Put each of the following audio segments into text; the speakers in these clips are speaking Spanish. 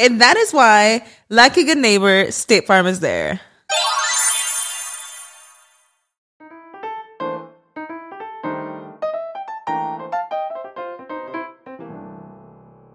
And that is why, like a good neighbor, State Farm is there.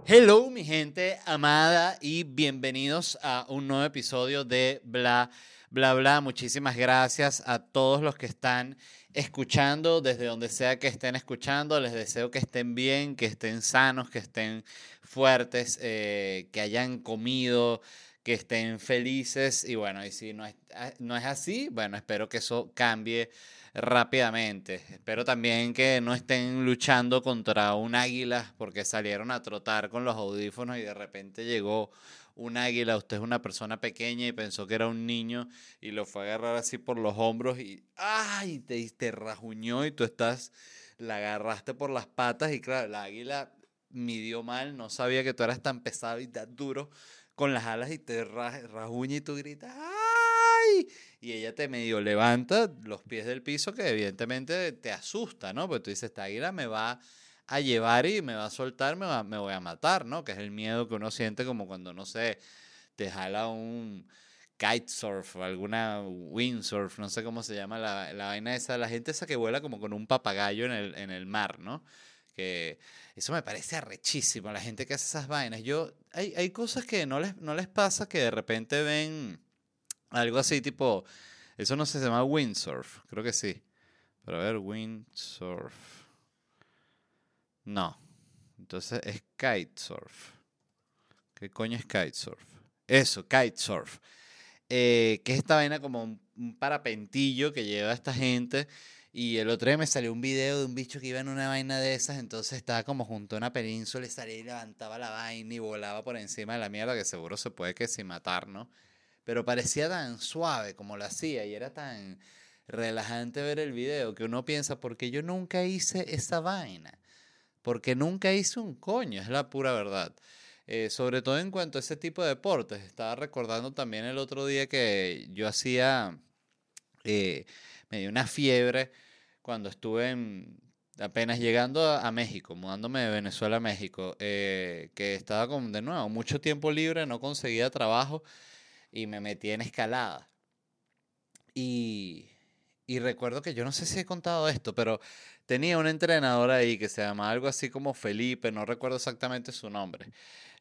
Hello, mi gente amada, y bienvenidos a un nuevo episodio de Bla, Bla, Bla. Muchísimas gracias a todos los que están escuchando, desde donde sea que estén escuchando. Les deseo que estén bien, que estén sanos, que estén fuertes, eh, que hayan comido, que estén felices. Y bueno, y si no es, ah, no es así, bueno, espero que eso cambie rápidamente. Espero también que no estén luchando contra un águila porque salieron a trotar con los audífonos y de repente llegó un águila, usted es una persona pequeña y pensó que era un niño y lo fue a agarrar así por los hombros y ¡ay! te, te rajuñó y tú estás, la agarraste por las patas y claro, el águila midió mal, no sabía que tú eras tan pesado y tan duro con las alas y te rajuña y tú gritas ¡ay! Y ella te medio levanta los pies del piso que evidentemente te asusta, ¿no? Porque tú dices, esta águila me va a llevar y me va a soltar, me, me voy a matar, ¿no? Que es el miedo que uno siente como cuando, no sé, te jala un kitesurf o alguna windsurf, no sé cómo se llama la, la, vaina esa, la gente esa que vuela como con un papagayo en el, en el mar, ¿no? Que eso me parece arrechísimo, la gente que hace esas vainas. Yo, hay, hay cosas que no les, no les pasa que de repente ven algo así tipo, eso no se llama windsurf, creo que sí. Pero a ver, windsurf. No. Entonces es kitesurf. ¿Qué coño es kitesurf? Eso, kitesurf. Eh, que es esta vaina como un, parapentillo que lleva esta gente. Y el otro día me salió un video de un bicho que iba en una vaina de esas, entonces estaba como junto a una península y salía y levantaba la vaina y volaba por encima de la mierda, que seguro se puede que sin matar, ¿no? Pero parecía tan suave como lo hacía y era tan relajante ver el video que uno piensa, porque yo nunca hice esa vaina porque nunca hice un coño, es la pura verdad. Eh, sobre todo en cuanto a ese tipo de deportes. Estaba recordando también el otro día que yo hacía, eh, me dio una fiebre cuando estuve apenas llegando a, México, mudándome de Venezuela a México, eh, que estaba con, de nuevo, mucho tiempo libre, no conseguía trabajo y me metí en escalada. Y, y recuerdo que yo no sé si he contado esto, pero tenía un entrenador ahí que se llamaba algo así como Felipe, no recuerdo exactamente su nombre.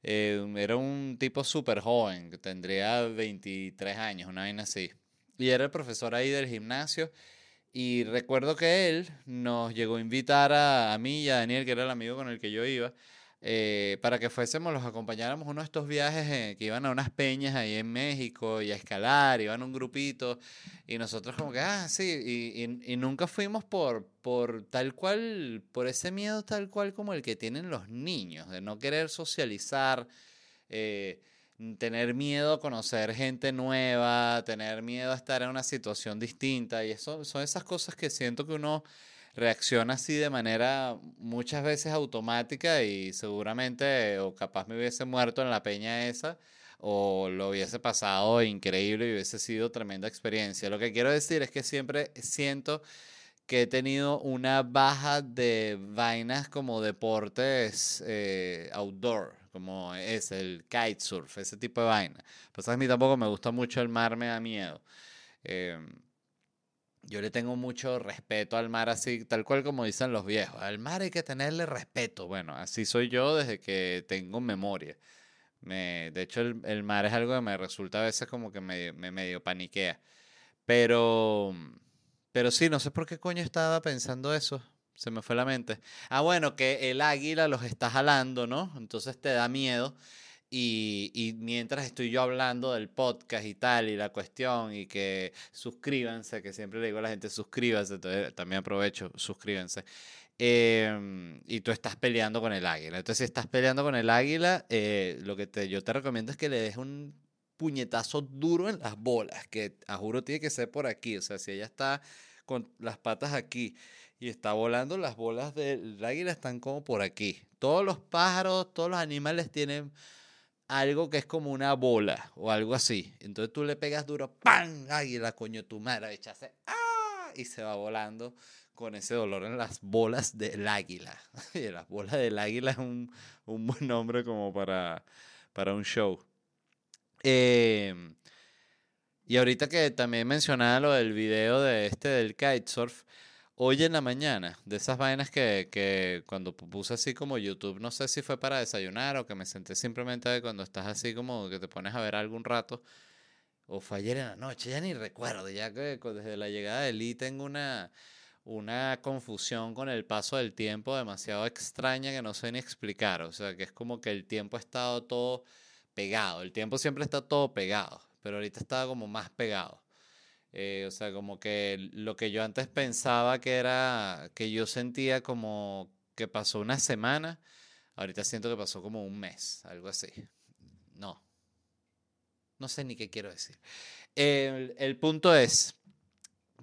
Eh, era un tipo súper joven, que tendría 23 años, una vaina así. Y era el profesor ahí del gimnasio. Y recuerdo que él nos llegó a invitar a, a mí y a Daniel, que era el amigo con el que yo iba, eh, para que fuésemos, los acompañáramos uno de estos viajes eh, que iban a unas peñas ahí en México y a escalar, iban un grupito y nosotros como que, ah, sí, y, y, nunca fuimos por, por tal cual, por ese miedo tal cual como el que tienen los niños, de no querer socializar, eh, tener miedo a conocer gente nueva, tener miedo a estar en una situación distinta y eso son esas cosas que siento que uno reacciona así de manera muchas veces automática y seguramente o capaz me hubiese muerto en la peña esa o lo hubiese pasado increíble y hubiese sido tremenda experiencia. Lo que quiero decir es que siempre siento que he tenido una baja de vainas como deportes eh, outdoor, como es el kitesurf, ese tipo de vaina. Pues a mí tampoco me gusta mucho el mar, me da miedo. Em, yo le tengo mucho respeto al mar, así tal cual como dicen los viejos. Al mar hay que tenerle respeto. Bueno, así soy yo desde que tengo memoria. Me, de hecho, el, mar es algo que me resulta a veces como que me, me medio paniquea. Pero, pero sí, no sé por qué coño estaba pensando eso. Se me fue la mente. Ah, bueno, que el águila los está jalando, ¿no? Entonces te da miedo. Y, mientras estoy yo hablando del podcast y tal, y la cuestión, y que suscríbanse, que siempre le digo a la gente suscríbanse, también aprovecho, suscríbanse. Em, y tú estás peleando con el águila. Entonces, si estás peleando con el águila, eh, lo que yo te recomiendo es que le des un puñetazo duro en las bolas, que a juro tiene que ser por aquí. O sea, si ella está con las patas aquí y está volando, las bolas del águila están como por aquí. Todos los pájaros, todos los animales tienen algo que es como una bola o algo así. Entonces tú le pegas duro, ¡pam! Águila, coño, tu madre, echase, ¡ah! Y se va volando con ese dolor en las bolas del águila. Y las bolas del águila es un, un buen nombre como para, para un show. Em, y ahorita que también mencionaba lo del video de este del kitesurf, Hoy en la mañana, de esas vainas que, que cuando puse así como YouTube, no sé si fue para desayunar o que me senté simplemente cuando estás así como que te pones a ver algún rato, o fue ayer en la noche, ya ni recuerdo, ya que desde la llegada de Lee tengo una, una confusión con el paso del tiempo demasiado extraña que no sé ni explicar, o sea, que es como que el tiempo ha estado todo pegado, el tiempo siempre está todo pegado, pero ahorita está como más pegado. Eh, o sea, como que lo que yo antes pensaba que era, que yo sentía como que pasó una semana, ahorita siento que pasó como un mes, algo así. No. No sé ni qué quiero decir. El, punto es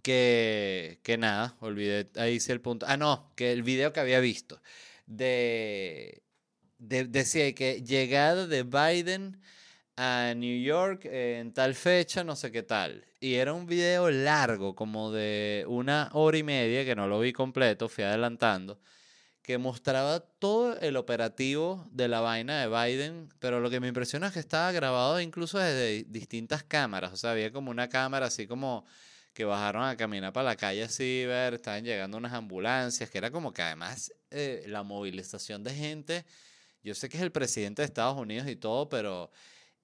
que, que nada, olvidé, ahí hice el punto. Ah, no, que el video que había visto de, de decía que llegada de Biden a New York en tal fecha, no sé qué tal. Y era un video largo, como de una hora y media, que no lo vi completo, fui adelantando, que mostraba todo el operativo de la vaina de Biden, pero lo que me impresiona es que estaba grabado incluso desde distintas cámaras, o sea, había como una cámara así como que bajaron a caminar para la calle así, ver, estaban llegando unas ambulancias, que era como que además eh, la movilización de gente, yo sé que es el presidente de Estados Unidos y todo, pero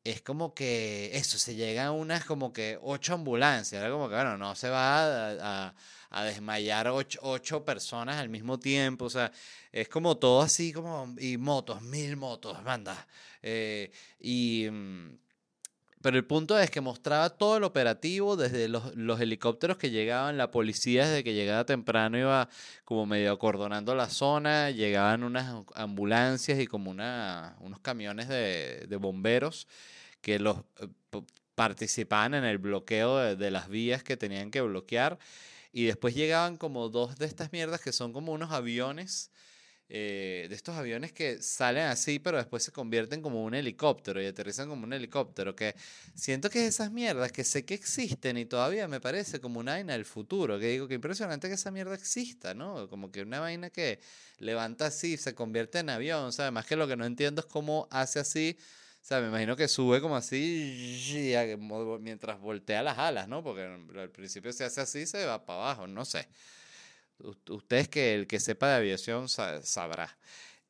es como que eso, se llegan unas como que ocho ambulancias, era como que, bueno, no se va a, a, desmayar ocho, personas al mismo tiempo, o sea, es como todo así como, y motos, mil motos, banda, eh, y... Pero el punto es que mostraba todo el operativo, desde los, los, helicópteros que llegaban, la policía desde que llegaba temprano iba como medio acordonando la zona, llegaban unas ambulancias y como una, unos camiones de, de bomberos que los eh, participaban en el bloqueo de, las vías que tenían que bloquear. Y después llegaban como dos de estas mierdas que son como unos aviones, eh, de estos aviones que salen así, pero después se convierten como un helicóptero y aterrizan como un helicóptero. Que siento que esas mierdas que sé que existen y todavía me parece como una vaina del futuro. Que digo que impresionante que esa mierda exista, ¿no? Como que una vaina que levanta así, se convierte en avión. O sea, además que lo que no entiendo es cómo hace así o sea, me imagino que sube como así mientras voltea las alas, ¿no? Porque al principio se hace así, se va para abajo, no sé. Ustedes que el que sepa de aviación sabrá.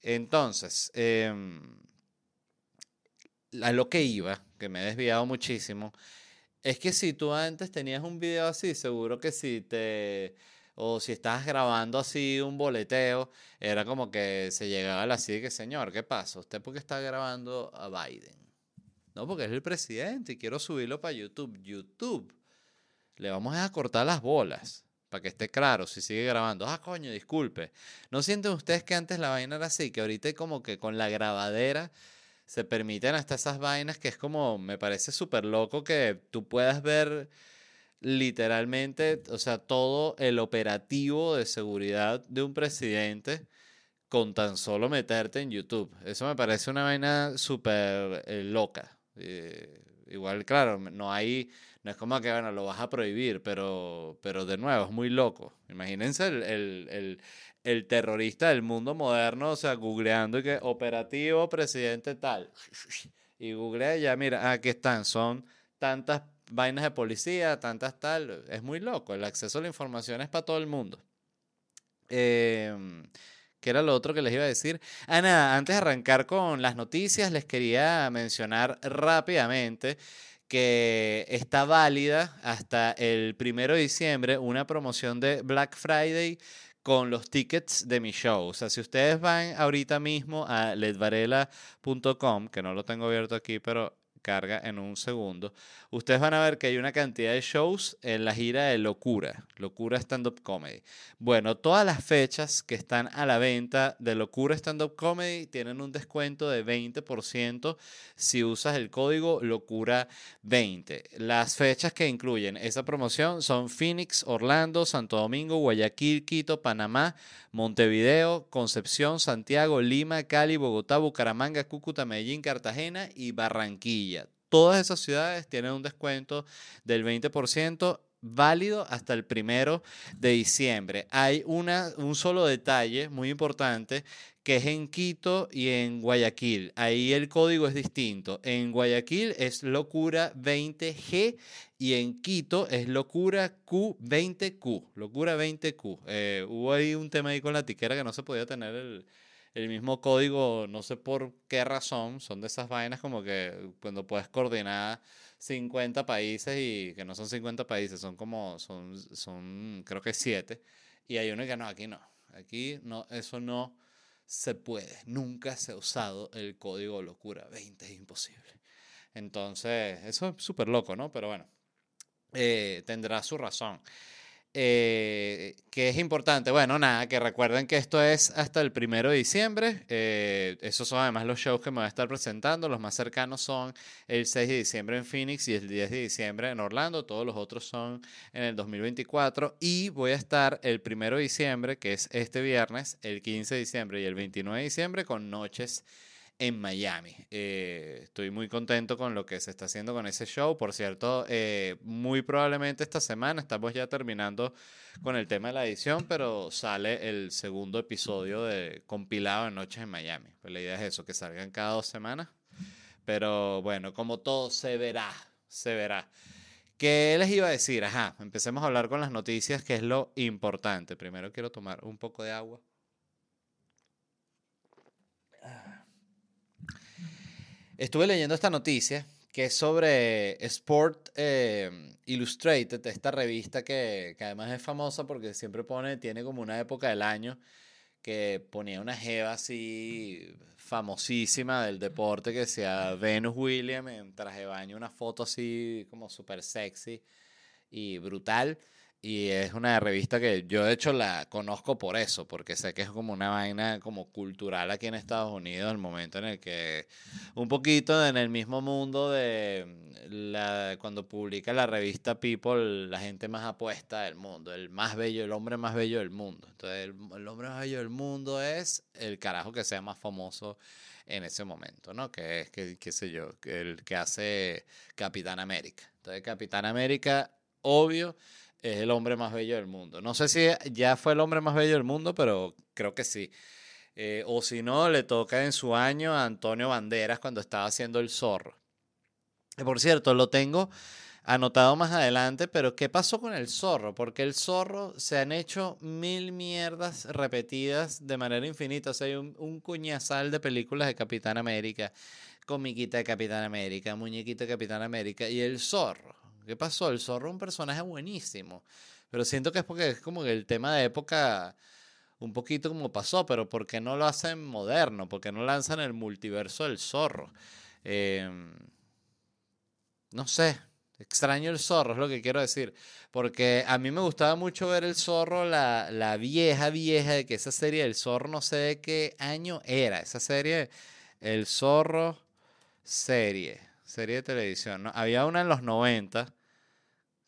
Entonces, em, a lo que iba, que me he desviado muchísimo, es que si tú antes tenías un video así, seguro que si te o si estabas grabando así un boleteo, era como que se llegaba la así que, señor, ¿qué pasa? ¿Usted por qué está grabando a Biden? No, porque es el presidente y quiero subirlo para YouTube. YouTube. Le vamos a cortar las bolas. Que esté claro, si sigue grabando. Ah, coño, disculpe. ¿No sienten ustedes que antes la vaina era así? Que ahorita como que con la grabadera se permiten hasta esas vainas que es como, me parece súper loco que tú puedas ver literalmente, o sea, todo el operativo de seguridad de un presidente con tan solo meterte en YouTube. Eso me parece una vaina súper eh, loca. Eh, igual, claro, no hay, no es como que, bueno, lo vas a prohibir, pero, pero de nuevo, es muy loco. Imagínense el, el terrorista del mundo moderno, o sea, googleando y que operativo presidente tal. Y googlea ya, mira, aquí están, son tantas vainas de policía, tantas tal. Es muy loco, el acceso a la información es para todo el mundo. Eh, ¿Qué era lo otro que les iba a decir? Ah, nada, antes de arrancar con las noticias, les quería mencionar rápidamente que está válida hasta el primero de diciembre una promoción de Black Friday con los tickets de mi show. O sea, si ustedes van ahorita mismo a ledvarela.com, que no lo tengo abierto aquí, pero carga en un segundo, ustedes van a ver que hay una cantidad de shows en la gira de Locura, Locura Stand Up Comedy. Bueno, todas las fechas que están a la venta de Locura Stand Up Comedy tienen un descuento de 20% si usas el código Locura20. Las fechas que incluyen esa promoción son Phoenix, Orlando, Santo Domingo, Guayaquil, Quito, Panamá, Montevideo, Concepción, Santiago, Lima, Cali, Bogotá, Bucaramanga, Cúcuta, Medellín, Cartagena y Barranquilla. Todas esas ciudades tienen un descuento del 20% válido hasta el primero de diciembre. Hay una, un solo detalle muy importante que es en Quito y en Guayaquil. Ahí el código es distinto. En Guayaquil es locura 20G y en Quito es locura Q20Q. Locura 20Q. Eh, hubo ahí un tema ahí con la tiquera que no se podía tener el, el mismo código, no sé por qué razón, son de esas vainas como que cuando puedes coordinar 50 países y que no son 50 países, son como, son, son creo que 7. Y hay uno que no, aquí no, aquí no, eso no se puede, nunca se ha usado el código locura 20, es imposible. Entonces, eso es súper loco, ¿no? Pero bueno, eh, tendrá su razón. Eh, que es importante. Bueno, nada, que recuerden que esto es hasta el primero de diciembre. Eh, esos son además los shows que me voy a estar presentando. Los más cercanos son el 6 de diciembre en Phoenix y el 10 de diciembre en Orlando. Todos los otros son en el 2024. Y voy a estar el primero de diciembre, que es este viernes, el 15 de diciembre y el 29 de diciembre con noches en Miami. Eh, estoy muy contento con lo que se está haciendo con ese show. Por cierto, eh, muy probablemente esta semana estamos ya terminando con el tema de la edición, pero sale el segundo episodio de compilado de Noches en Miami. Pues la idea es eso, que salgan cada dos semanas. Pero bueno, como todo se verá, se verá. ¿Qué les iba a decir? Ajá, empecemos a hablar con las noticias, que es lo importante. Primero quiero tomar un poco de agua. Estuve leyendo esta noticia que es sobre Sport eh, Illustrated, esta revista que, que, además es famosa porque siempre pone, tiene como una época del año que ponía una jeva así famosísima del deporte que sea Venus Williams en traje de baño, una foto así como súper sexy y brutal. Y es una revista que yo de hecho la conozco por eso, porque sé que es como una vaina como cultural aquí en Estados Unidos, el momento en el que un poquito en el mismo mundo de la, cuando publica la revista People, la gente más apuesta del mundo, el más bello, el hombre más bello del mundo. Entonces el, hombre más bello del mundo es el carajo que sea más famoso en ese momento, ¿no? Que es, que, qué sé yo, el que hace Capitán América. Entonces Capitán América, obvio es el hombre más bello del mundo. No sé si ya fue el hombre más bello del mundo, pero creo que sí. Eh, o si no, le toca en su año a Antonio Banderas cuando estaba haciendo el zorro. Por cierto, lo tengo anotado más adelante, pero ¿qué pasó con el zorro? Porque el zorro se han hecho mil mierdas repetidas de manera infinita. O sea, hay un, un cuñazal de películas de Capitán América, comiquita de Capitán América, muñequita de Capitán América y el zorro. ¿Qué pasó? El zorro es un personaje buenísimo. Pero siento que es porque es como que el tema de época un poquito como pasó, pero ¿por qué no lo hacen moderno? ¿Por qué no lanzan el multiverso del zorro? Em, no sé, extraño el zorro, es lo que quiero decir. Porque a mí me gustaba mucho ver el zorro, la, la vieja, vieja, de que esa serie del zorro, no sé de qué año era. Esa serie, el zorro serie, serie de televisión. ¿no? Había una en los 90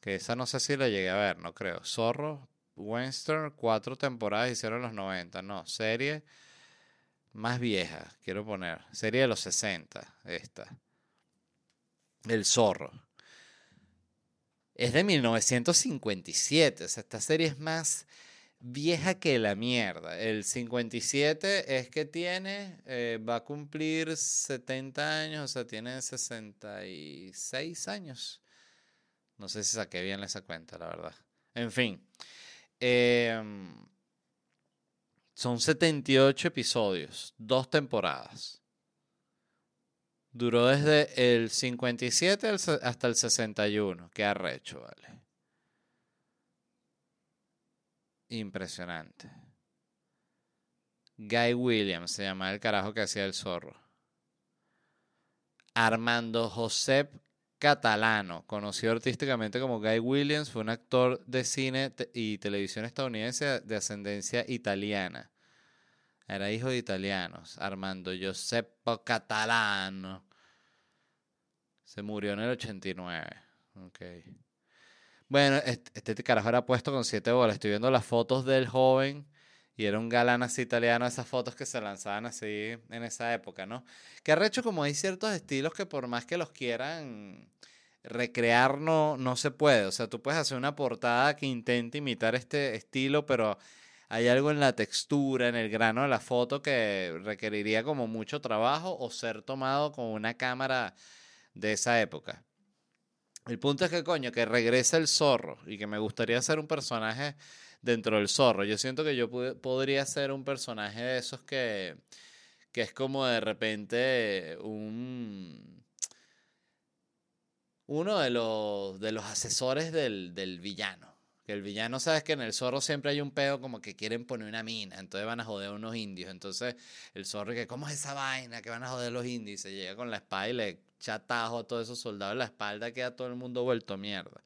que esa no sé si la llegué a ver, no creo. Zorro, Western, cuatro temporadas hicieron los 90. No, serie más vieja, quiero poner. Serie de los 60, esta. El Zorro. Es de 1957. O sea, esta serie es más vieja que la mierda. El 57 es que tiene, eh, va a cumplir 70 años, o sea, tiene 66 años. No sé si saqué bien esa cuenta, la verdad. En fin. Em, son 78 episodios, dos temporadas. Duró desde el 57 hasta el 61. Qué arrecho, vale. Impresionante. Guy Williams se llama el carajo que hacía el zorro. Armando Josep Catalano, conocido artísticamente como Guy Williams, fue un actor de cine y televisión estadounidense de ascendencia italiana. Era hijo de italianos. Armando Giuseppe Catalano. Se murió en el 89. Okay. Bueno, este, este, carajo era puesto con siete bolas. Estoy viendo las fotos del joven y era un galán así italiano, esas fotos que se lanzaban así en esa época, ¿no? Que arrecho como hay ciertos estilos que por más que los quieran recrear no, no se puede. O sea, tú puedes hacer una portada que intente imitar este estilo, pero hay algo en la textura, en el grano de la foto que requeriría como mucho trabajo o ser tomado con una cámara de esa época. El punto es que, coño, que regresa el zorro y que me gustaría ser un personaje dentro del zorro. Yo siento que yo podría ser un personaje de esos que, que es como de repente un uno de los, de los asesores del, del, villano. Que el villano, sabes que en el zorro siempre hay un pedo como que quieren poner una mina, entonces van a joder a unos indios. Entonces el zorro, que ¿cómo es esa vaina que van a joder los indios? Se llega con la espada y le chatajo a todos esos soldados en la espalda, queda todo el mundo vuelto mierda.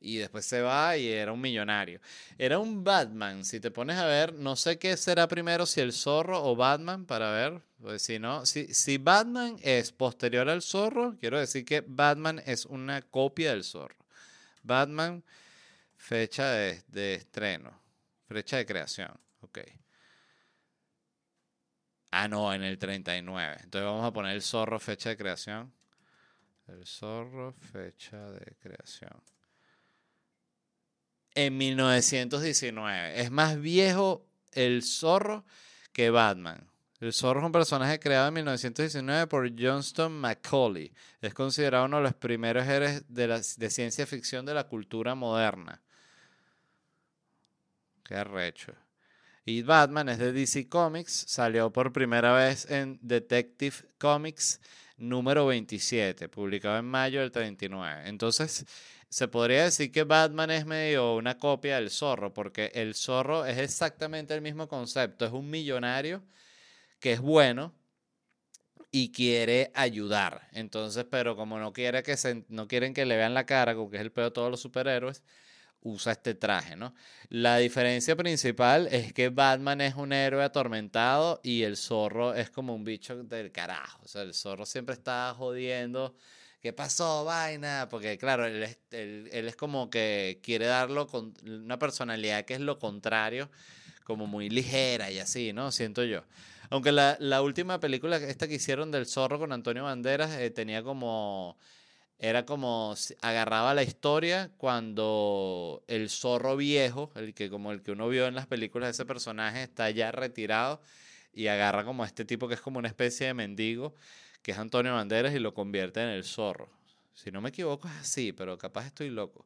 Y después se va y era un millonario. Era un Batman. Si te pones a ver, no sé qué será primero, si el zorro o Batman, para ver. Pues si no, si, si Batman es posterior al zorro, quiero decir que Batman es una copia del zorro. Batman, fecha de, de estreno, fecha de creación. Ok. Ah, no, en el 39. Entonces vamos a poner el zorro, fecha de creación. El zorro, fecha de creación. En 1919. Es más viejo el zorro que Batman. El zorro es un personaje creado en 1919 por Johnston Macaulay. Es considerado uno de los primeros héroes de, ciencia ficción de la cultura moderna. Qué arrecho. Y Batman es de DC Comics. Salió por primera vez en Detective Comics número 27, publicado en mayo del 39. Entonces, se podría decir que Batman es medio una copia del zorro, porque el zorro es exactamente el mismo concepto. Es un millonario que es bueno y quiere ayudar. Entonces, pero como no quiere que se, no quieren que le vean la cara, como que es el peor de todos los superhéroes, usa este traje, ¿no? La diferencia principal es que Batman es un héroe atormentado y el zorro es como un bicho del carajo. O sea, el zorro siempre está jodiendo. ¿Qué pasó, vaina? Porque, claro, él es, él, es como que quiere darlo con una personalidad que es lo contrario, como muy ligera y así, ¿no? Siento yo. Aunque la, la última película, esta que hicieron del zorro con Antonio Banderas, eh, tenía como era como agarraba la historia cuando el zorro viejo, el que como el que uno vio en las películas de ese personaje, está ya retirado y agarra como a este tipo que es como una especie de mendigo, que es Antonio Banderas, y lo convierte en el zorro. Si no me equivoco es así, pero capaz estoy loco.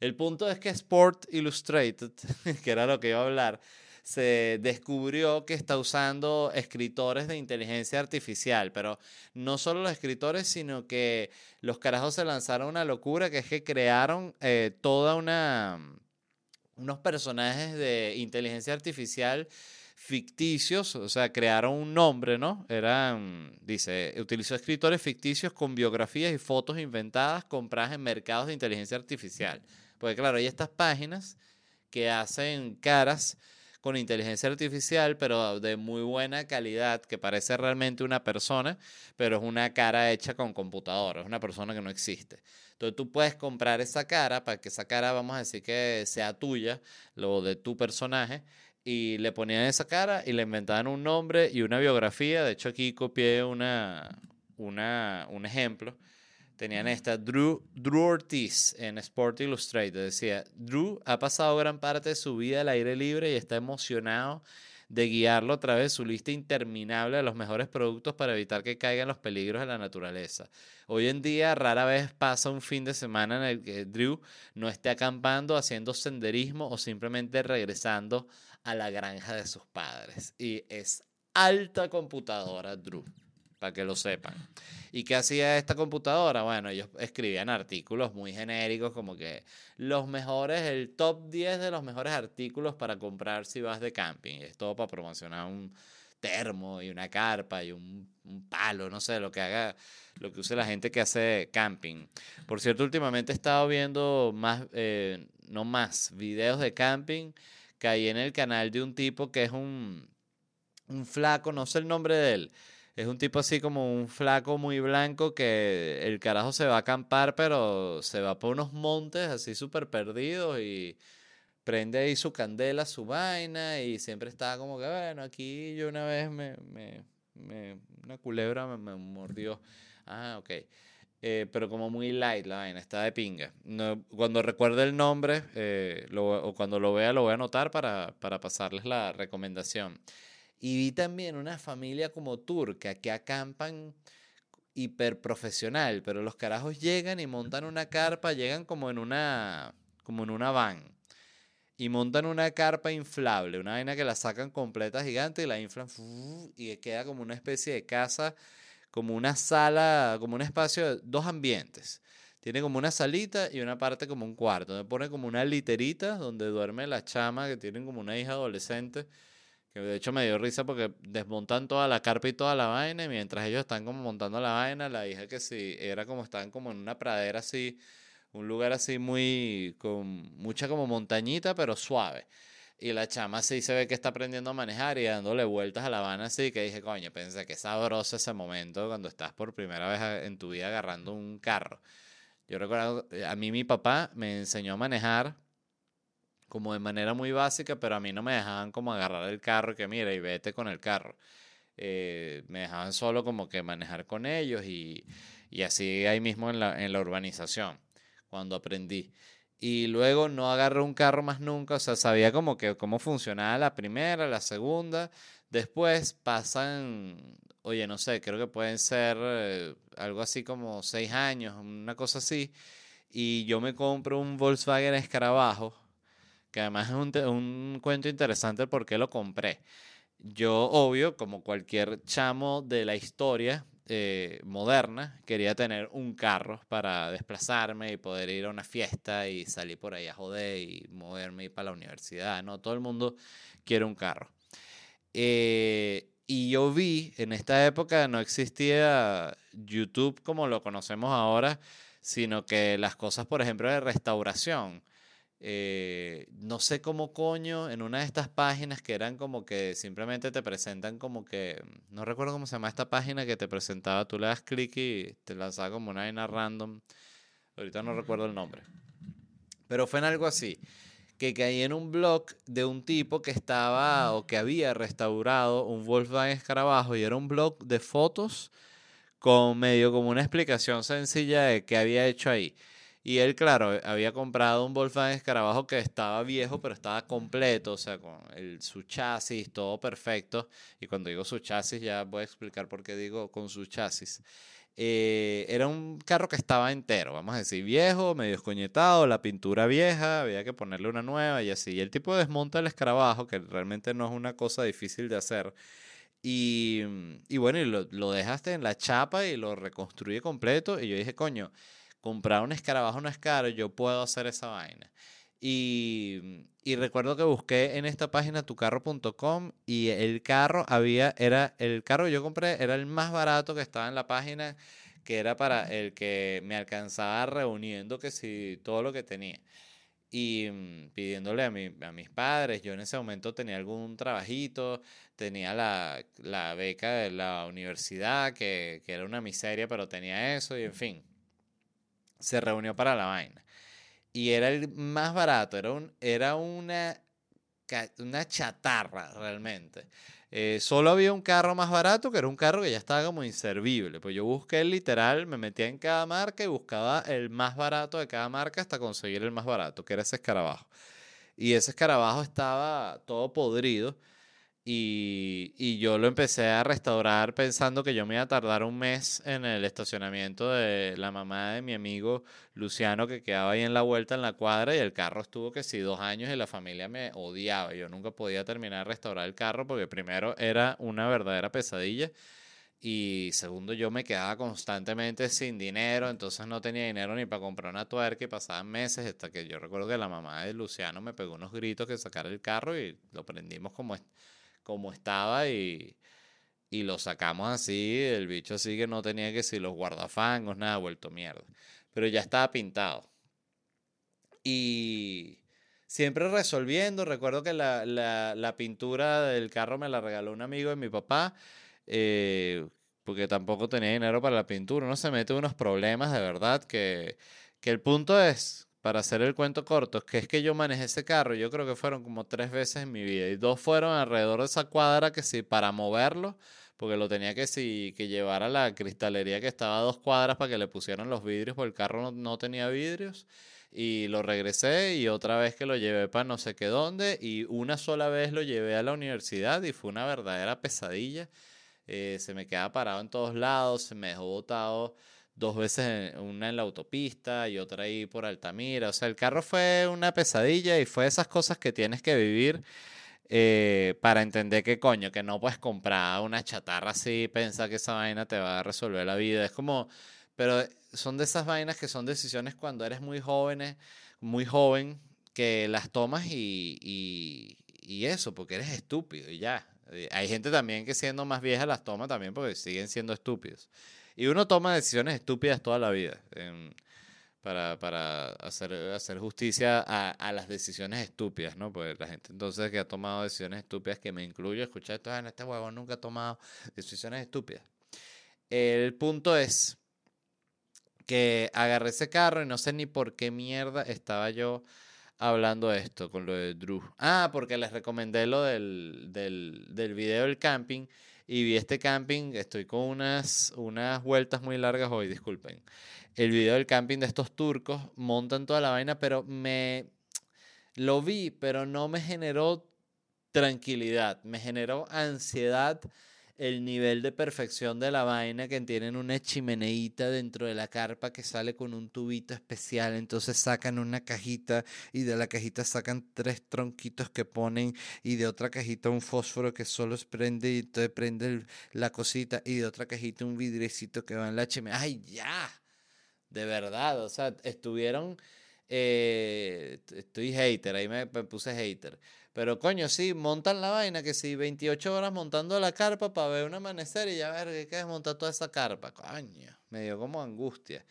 El punto es que Sport Illustrated, que era lo que iba a hablar, se descubrió que está usando escritores de inteligencia artificial, pero no solo los escritores, sino que los carajos se lanzaron una locura, que es que crearon eh, toda una unos personajes de inteligencia artificial ficticios, o sea, crearon un nombre, ¿no? Eran, dice, utilizó escritores ficticios con biografías y fotos inventadas compradas en mercados de inteligencia artificial. Porque claro, hay estas páginas que hacen caras con inteligencia artificial, pero de muy buena calidad, que parece realmente una persona, pero es una cara hecha con computadora, es una persona que no existe. Entonces tú puedes comprar esa cara para que esa cara, vamos a decir que sea tuya, lo de tu personaje, y le ponían esa cara y le inventaban un nombre y una biografía. De hecho, aquí copié una, una, un ejemplo. Tenían esta, Drew, Drew Ortiz en Sport Illustrated. Decía, Drew ha pasado gran parte de su vida al aire libre y está emocionado de guiarlo a través de su lista interminable de los mejores productos para evitar que caigan los peligros de la naturaleza. Hoy en día rara vez pasa un fin de semana en el que Drew no esté acampando, haciendo senderismo o simplemente regresando a la granja de sus padres. Y es alta computadora, Drew para que lo sepan. ¿Y qué hacía esta computadora? Bueno, ellos escribían artículos muy genéricos como que los mejores, el top 10 de los mejores artículos para comprar si vas de camping. Es todo para promocionar un termo y una carpa y un, palo, no sé, lo que haga, lo que use la gente que hace camping. Por cierto, últimamente he estado viendo más, eh, no más, videos de camping. Caí en el canal de un tipo que es un, un flaco, no sé el nombre de él es un tipo así como un flaco muy blanco que el carajo se va a acampar, pero se va por unos montes así súper perdidos y prende ahí su candela, su vaina y siempre está como que, bueno, aquí yo una vez me, me, me una culebra me, mordió. Ah, ok. Eh, pero como muy light la vaina, está de pinga. No, cuando recuerde el nombre eh, o cuando lo vea, lo voy a anotar para, para pasarles la recomendación. Y vi también una familia como turca que acampan hiper profesional, pero los carajos llegan y montan una carpa, llegan como en una como en una van y montan una carpa inflable, una vaina que la sacan completa gigante y la inflan y queda como una especie de casa, como una sala, como un espacio de dos ambientes. Tiene como una salita y una parte como un cuarto. Donde pone como una literita donde duerme la chama que tienen como una hija adolescente que de hecho me dio risa porque desmontan toda la carpa y toda la vaina. Y mientras ellos están como montando la vaina, la hija que sí, era como estaban como en una pradera así, un lugar así muy, con mucha como montañita, pero suave. Y la chama sí se ve que está aprendiendo a manejar y dándole vueltas a la vaina así, que dije, coño, pensé que sabroso ese momento cuando estás por primera vez en tu vida agarrando un carro. Yo recuerdo, a mí mi papá me enseñó a manejar como de manera muy básica, pero a mí no me dejaban como agarrar el carro, que mira, y vete con el carro. Eh, me dejaban solo como que manejar con ellos y, y así ahí mismo en la, en la urbanización, cuando aprendí. Y luego no agarré un carro más nunca, o sea, sabía como que cómo funcionaba la primera, la segunda. Después pasan, oye, no sé, creo que pueden ser eh, algo así como seis años, una cosa así. Y yo me compro un Volkswagen Escarabajo que además es un, un cuento interesante porque lo compré. Yo, obvio, como cualquier chamo de la historia eh, moderna, quería tener un carro para desplazarme y poder ir a una fiesta y salir por ahí a joder y moverme y para la universidad. No, todo el mundo quiere un carro. Eh, y yo vi, en esta época no existía YouTube como lo conocemos ahora, sino que las cosas, por ejemplo, de restauración eh, no sé cómo coño, en una de estas páginas que eran como que simplemente te presentan como que, no recuerdo cómo se llama esta página que te presentaba, tú le das clic y te lanzaba como una vaina random, ahorita no recuerdo el nombre, pero fue en algo así, que caí en un blog de un tipo que estaba o que había restaurado un Volkswagen Escarabajo y era un blog de fotos con medio como una explicación sencilla de qué había hecho ahí. Y él, claro, había comprado un Volkswagen Escarabajo que estaba viejo, pero estaba completo, o sea, con su chasis, todo perfecto. Y cuando digo su chasis, ya voy a explicar por qué digo con su chasis. Eh, era un carro que estaba entero, vamos a decir, viejo, medio escoñetado, la pintura vieja, había que ponerle una nueva y así. Y el tipo desmonta el escarabajo, que realmente no es una cosa difícil de hacer. Y, y bueno, y lo, lo dejaste en la chapa y lo reconstruye completo. Y yo dije, coño comprar un escarabajo no es caro, yo puedo hacer esa vaina. Y, y recuerdo que busqué en esta página tucarro.com y el carro había, era, el carro que yo compré era el más barato que estaba en la página, que era para el que me alcanzaba reuniendo que si todo lo que tenía. Y mm, pidiéndole a, mi, a mis padres, yo en ese momento tenía algún trabajito, tenía la, la beca de la universidad, que, que era una miseria, pero tenía eso, y en fin se reunió para la vaina. Y era el más barato, era, un, era una una chatarra realmente. Eh, solo había un carro más barato que era un carro que ya estaba como inservible. Pues yo busqué literal, me metía en cada marca y buscaba el más barato de cada marca hasta conseguir el más barato, que era ese escarabajo. Y ese escarabajo estaba todo podrido. Y, y yo lo empecé a restaurar pensando que yo me iba a tardar un mes en el estacionamiento de la mamá de mi amigo Luciano que quedaba ahí en la vuelta en la cuadra y el carro estuvo que sí dos años y la familia me odiaba. Yo nunca podía terminar de restaurar el carro porque primero era una verdadera pesadilla y segundo yo me quedaba constantemente sin dinero, entonces no tenía dinero ni para comprar una tuerca y pasaban meses hasta que yo recuerdo que la mamá de Luciano me pegó unos gritos que sacara el carro y lo prendimos como, es- como estaba y, y lo sacamos así, el bicho así que no tenía que si los guardafangos, nada, vuelto mierda. Pero ya estaba pintado. Y siempre resolviendo, recuerdo que la, la- la pintura del carro me la regaló un amigo de mi papá, eh, porque tampoco tenía dinero para la pintura. Uno se mete unos problemas de verdad que, que el punto es, para hacer el cuento corto, que es que yo manejé ese carro, yo creo que fueron como tres veces en mi vida, y dos fueron alrededor de esa cuadra que sí, para moverlo, porque lo tenía que sí, que llevar a la cristalería que estaba a dos cuadras para que le pusieran los vidrios, porque el carro no, no tenía vidrios, y lo regresé y otra vez que lo llevé para no sé qué dónde, y una sola vez lo llevé a la universidad y fue una verdadera pesadilla. Eh, se me quedaba parado en todos lados, se me dejó botado dos veces, una en la autopista y otra ahí por Altamira. O sea, el carro fue una pesadilla y fue esas cosas que tienes que vivir eh, para entender que coño, que no puedes comprar una chatarra así y pensar que esa vaina te va a resolver la vida. Es como, pero son de esas vainas que son decisiones cuando eres muy jóvenes, muy joven, que las tomas y, y, y eso, porque eres estúpido y ya. Eh, Hay gente también que siendo más vieja las toma también porque siguen siendo estúpidos. Y uno toma decisiones estúpidas toda la vida em, para, para hacer, hacer justicia a, a las decisiones estúpidas, ¿no? Pues la gente entonces que ha tomado decisiones estúpidas, que me incluyo, escuchar esto, en este huevón nunca ha tomado decisiones estúpidas. El punto es que agarré ese carro y no sé ni por qué mierda estaba yo hablando de esto con lo de Drew. Ah, porque les recomendé lo del, del, del video del camping y vi este camping. Estoy con unas, unas vueltas muy largas hoy, disculpen. El video del camping de estos turcos montan toda la vaina, pero me lo vi, pero no me generó tranquilidad, me generó ansiedad el nivel de perfección de la vaina que tienen una chimeneíta dentro de la carpa que sale con un tubito especial, entonces sacan una cajita y de la cajita sacan tres tronquitos que ponen y de otra cajita un fósforo que solo prende y entonces prende la cosita y de otra cajita un vidriecito que va en la chimenea. ¡Ay, ya! De verdad, o sea, estuvieron... eh, estoy hater, ahí me, puse hater. Pero coño, sí, montan la vaina que sí, 28 horas montando la carpa para ver un amanecer y ya ver qué es montar toda esa carpa. Coño, me dio como angustia.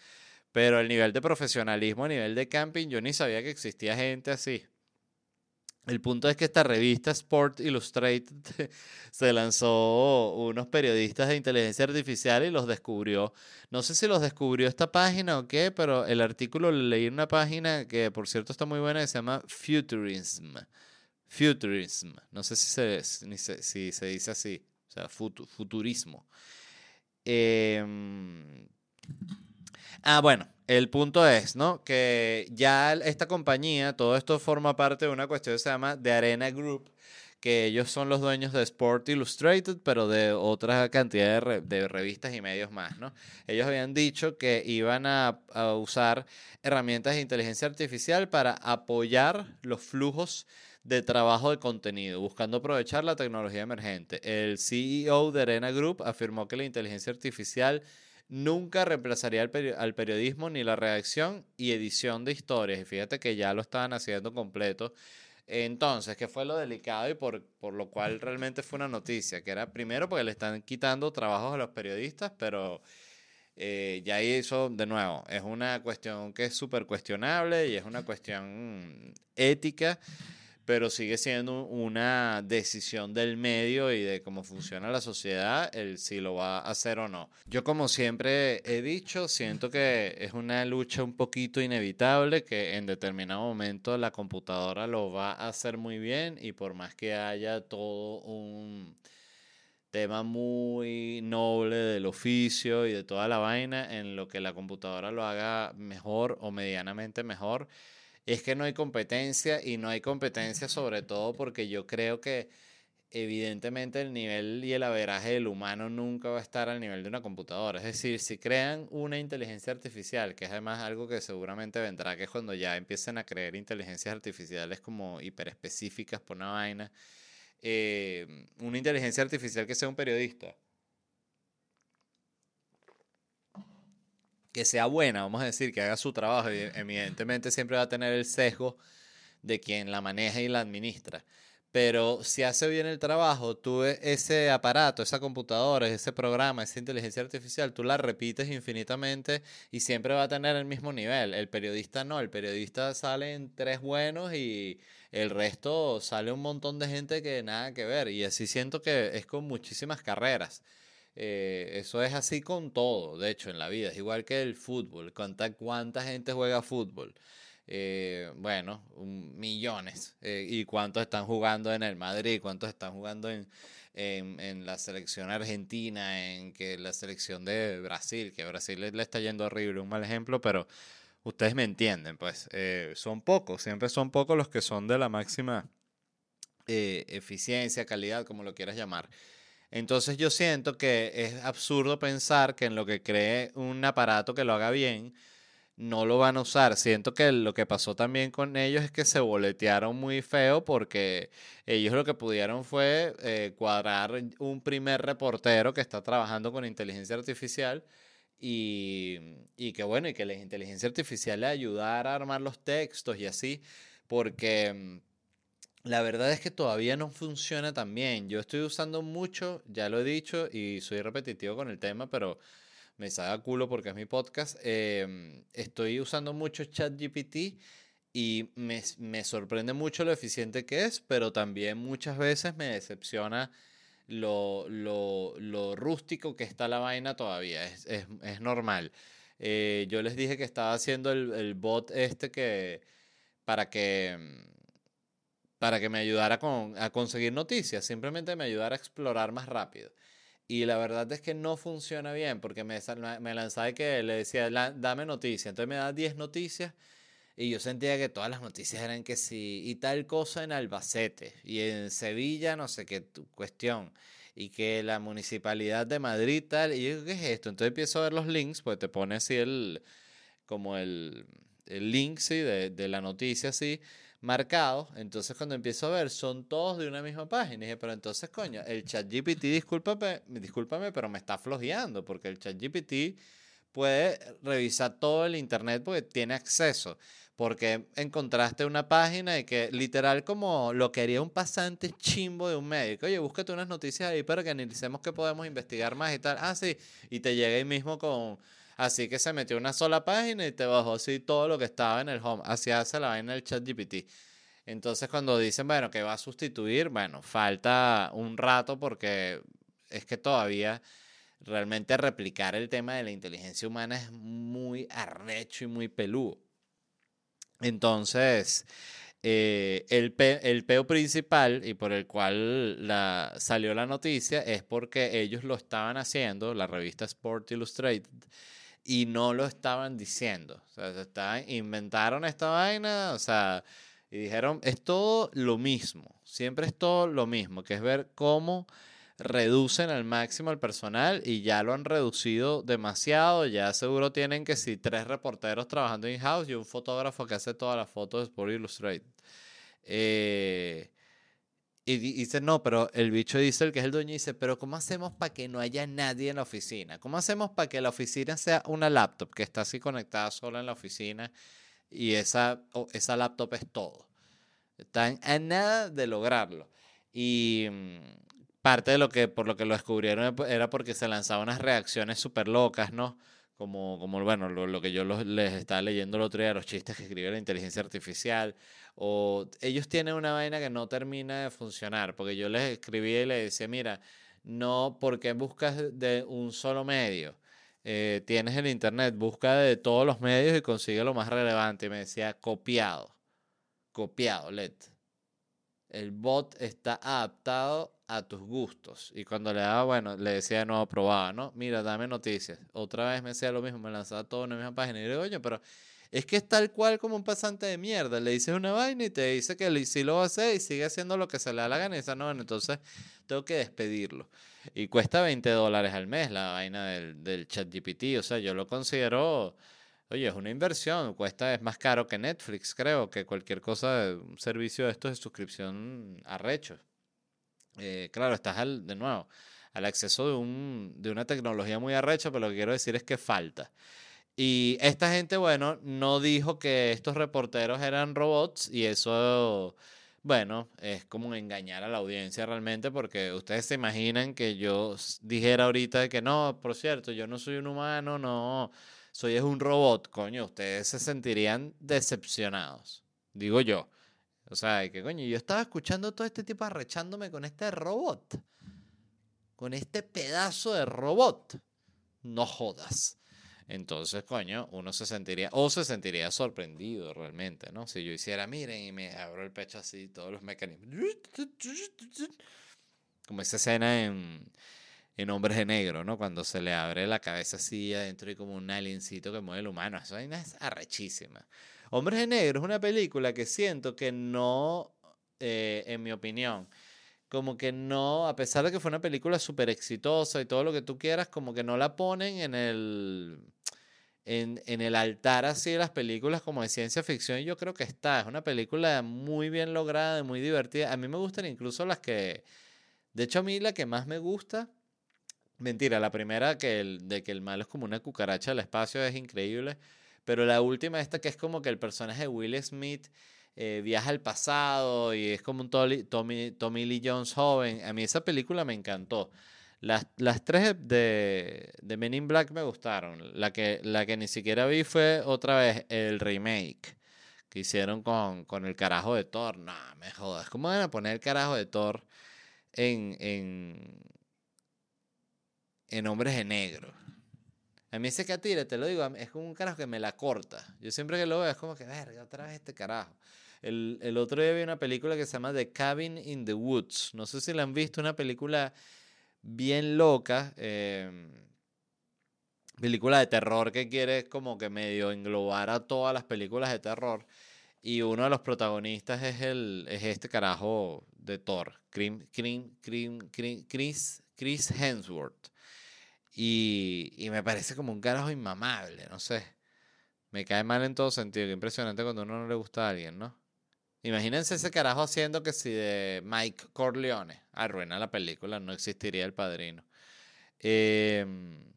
Pero el nivel de profesionalismo a nivel de camping, yo ni sabía que existía gente así. El punto es que esta revista Sport Illustrated se lanzó unos periodistas de inteligencia artificial y los descubrió. No sé si los descubrió esta página o qué, pero el artículo lo leí en una página que por cierto está muy buena que se llama Futurism. Futurism. No sé si se, dice así. O sea, futu- futurismo. Em, Ah, bueno, el punto es, ¿no? Que ya esta compañía, todo esto forma parte de una cuestión que se llama The Arena Group, que ellos son los dueños de Sport Illustrated, pero de otra cantidad de, re- de revistas y medios más, ¿no? Ellos habían dicho que iban a, a usar herramientas de inteligencia artificial para apoyar los flujos de trabajo de contenido, buscando aprovechar la tecnología emergente. El CEO de Arena Group afirmó que la inteligencia artificial nunca reemplazaría al, al periodismo ni la redacción y edición de historias. Y fíjate que ya lo estaban haciendo completo. Entonces, ¿qué fue lo delicado y por, por lo cual realmente fue una noticia? Que era primero porque le están quitando trabajos a los periodistas, pero eh, ya eso, de nuevo, es una cuestión que es súper cuestionable y es una cuestión ética. Pero sigue siendo una decisión del medio y de cómo funciona la sociedad el si lo va a hacer o no. Yo como siempre he dicho, siento que es una lucha un poquito inevitable, que en determinado momento la computadora lo va a hacer muy bien y por más que haya todo un tema muy noble del oficio y de toda la vaina, en lo que la computadora lo haga mejor o medianamente mejor, es que no hay competencia y no hay competencia sobre todo porque yo creo que evidentemente el nivel y el averaje del humano nunca va a estar al nivel de una computadora. Es decir, si crean una inteligencia artificial, que es además algo que seguramente vendrá, que es cuando ya empiecen a creer inteligencias artificiales como hiperespecíficas por una vaina, eh, una inteligencia artificial que sea un periodista. Que sea buena, vamos a decir, que haga su trabajo. Evidentemente siempre va a tener el sesgo de quien la maneja y la administra. Pero si hace bien el trabajo, tú e, ese aparato, esa computadora, ese programa, esa inteligencia artificial, tú la repites infinitamente y siempre va a tener el mismo nivel. El periodista no, el periodista sale en tres buenos y el resto sale un montón de gente que nada que ver. Y así siento que es con muchísimas carreras. Eh, eso es así con todo, de hecho, en la vida. Es igual que el fútbol. ¿Cuánta, cuánta gente juega fútbol? Eh, bueno, millones. Eh, ¿Y cuántos están jugando en el Madrid? ¿Cuántos están jugando en, en, la selección argentina? En que la selección de Brasil, que Brasil le, está yendo horrible, un mal ejemplo, pero ustedes me entienden, pues son pocos, siempre son pocos los que son de la máxima eficiencia, calidad, como lo quieras llamar. Entonces yo siento que es absurdo pensar que en lo que cree un aparato que lo haga bien, no lo van a usar. Siento que lo que pasó también con ellos es que se boletearon muy feo porque ellos lo que pudieron fue eh, cuadrar un primer reportero que está trabajando con inteligencia artificial y, y que bueno, y que la inteligencia artificial le ayudara a armar los textos y así, porque mm, la verdad es que todavía no funciona tan bien. Yo estoy usando mucho, ya lo he dicho y soy repetitivo con el tema, pero me sabe culo porque es mi podcast. Em, estoy usando mucho ChatGPT y me, me, sorprende mucho lo eficiente que es, pero también muchas veces me decepciona lo, lo, lo rústico que está la vaina todavía. Es, es, es normal. Eh, yo les dije que estaba haciendo el, el, bot este que para que para que me ayudara con, a conseguir noticias, simplemente me ayudara a explorar más rápido. Y la verdad es que no funciona bien porque me, lanzaba que le decía, dame noticias. Entonces me da 10 noticias y yo sentía que todas las noticias eran que sí, y tal cosa en Albacete, y en Sevilla, no sé qué cuestión, y que la municipalidad de Madrid tal, y yo, ¿qué es esto? Entonces empiezo a ver los links, pues te pone así el, como el, el link, sí, de, de la noticia, así, marcados. Entonces, cuando empiezo a ver, son todos de una misma página. Y dije, pero entonces, coño, el chat GPT, discúlpame, discúlpame, pero me está flojeando, porque el chat GPT puede revisar todo el internet porque tiene acceso. Porque encontraste una página y que literal como lo que haría un pasante chimbo de un médico. Oye, búscate unas noticias ahí para que analicemos que podemos investigar más y tal. Ah, sí. Y te llega ahí mismo con Así que se metió una sola página y te bajó así todo lo que estaba en el home. Así hace la vaina del chat GPT. Entonces cuando dicen, bueno, que va a sustituir, bueno, falta un rato porque es que todavía realmente replicar el tema de la inteligencia humana es muy arrecho y muy peludo. Entonces, eh, el, el peo principal y por el cual salió la noticia es porque ellos lo estaban haciendo, la revista Sport Illustrated, y no lo estaban diciendo. O sea, se estaban, inventaron esta vaina, o sea, y dijeron, es todo lo mismo, siempre es todo lo mismo, que es ver cómo reducen al máximo el personal y ya lo han reducido demasiado, ya seguro tienen que si tres reporteros trabajando in-house y un fotógrafo que hace todas las fotos por Illustrated. Eh, y dice, no, pero el bicho dice, el que es el dueño, dice, pero ¿cómo hacemos para que no haya nadie en la oficina? ¿Cómo hacemos para que la oficina sea una laptop que está así conectada sola en la oficina y esa, esa laptop es todo? Están a nada de lograrlo. Y mm, parte de lo que, por lo que lo descubrieron era porque se lanzaban unas reacciones súper locas, ¿no? Como, como bueno, lo, lo que yo les estaba leyendo el otro día, los chistes que escribe la inteligencia artificial, o ellos tienen una vaina que no termina de funcionar, porque yo les escribía y les decía, mira, no, porque buscas de un solo medio? Eh, tienes el internet, busca de todos los medios y consigue lo más relevante. Y me decía, copiado, copiado, LED. El bot está adaptado a tus gustos. Y cuando le daba, bueno, le decía de nuevo, probaba, ¿no? Mira, dame noticias. Otra vez me decía lo mismo, me lanzaba todo en la misma página. Y le digo, oye, pero es que es tal cual como un pasante de mierda. Le dices una vaina y te dice que sí lo hacer y sigue haciendo lo que se le da la gana. Y dice, no, bueno, entonces tengo que despedirlo. Y cuesta 20 dólares al mes la vaina del, del chat GPT. O sea, yo lo considero, oye, es una inversión. Cuesta, es más caro que Netflix, creo, que cualquier cosa, un servicio de estos de suscripción arrecho. Eh, claro, estás al, de nuevo al acceso de, un, de una tecnología muy arrecha, pero lo que quiero decir es que falta. Y esta gente, bueno, no dijo que estos reporteros eran robots y eso, bueno, es como engañar a la audiencia realmente porque ustedes se imaginan que yo dijera ahorita que no, por cierto, yo no soy un humano, no, soy es un robot, coño, ustedes se sentirían decepcionados, digo yo. O sea, que coño, yo estaba escuchando todo este tipo arrechándome con este robot, con este pedazo de robot. No jodas. Entonces, coño, uno se sentiría, o se sentiría sorprendido realmente, ¿no? Si yo hiciera, miren, y me abro el pecho así, todos los mecanismos. Como esa escena en, en Hombres de Negro, ¿no? Cuando se le abre la cabeza así adentro y como un aliencito que mueve el humano. Vaina es arrechísima. Hombres de Negro es una película que siento que no, eh, en mi opinión, como que no, a pesar de que fue una película súper exitosa y todo lo que tú quieras, como que no la ponen en el, en, en el altar así de las películas como de ciencia ficción y yo creo que está, es una película muy bien lograda, muy divertida. A mí me gustan incluso las que, de hecho a mí la que más me gusta, mentira, la primera que el, de que el malo es como una cucaracha del espacio es increíble, pero la última esta que es como que el personaje de Will Smith eh, viaja al pasado y es como un Tommy, Tommy Lee Jones joven. A mí esa película me encantó. Las, las tres de, de Men in Black me gustaron. La que, la que ni siquiera vi fue otra vez el remake que hicieron con, con el carajo de Thor. No, me jodas. ¿Cómo van a poner el carajo de Thor en, en, en Hombres de Negro? A mí ese catire, te lo digo, es como un carajo que me la corta. Yo siempre que lo veo es como que, verga, otra vez este carajo. El, el otro día vi una película que se llama The Cabin in the Woods. No sé si la han visto, una película bien loca. eh, película de terror que quiere como que medio englobar a todas las películas de terror. Y uno de los protagonistas es, el, es este carajo de Thor, Crim- Chris, Chris Hemsworth. Y, y me parece como un carajo inmamable, no sé. Me cae mal en todo sentido. Qué impresionante cuando uno no le gusta a alguien, ¿no? Imagínense ese carajo haciendo que si de Mike Corleone arruina la película, no existiría el padrino. Em,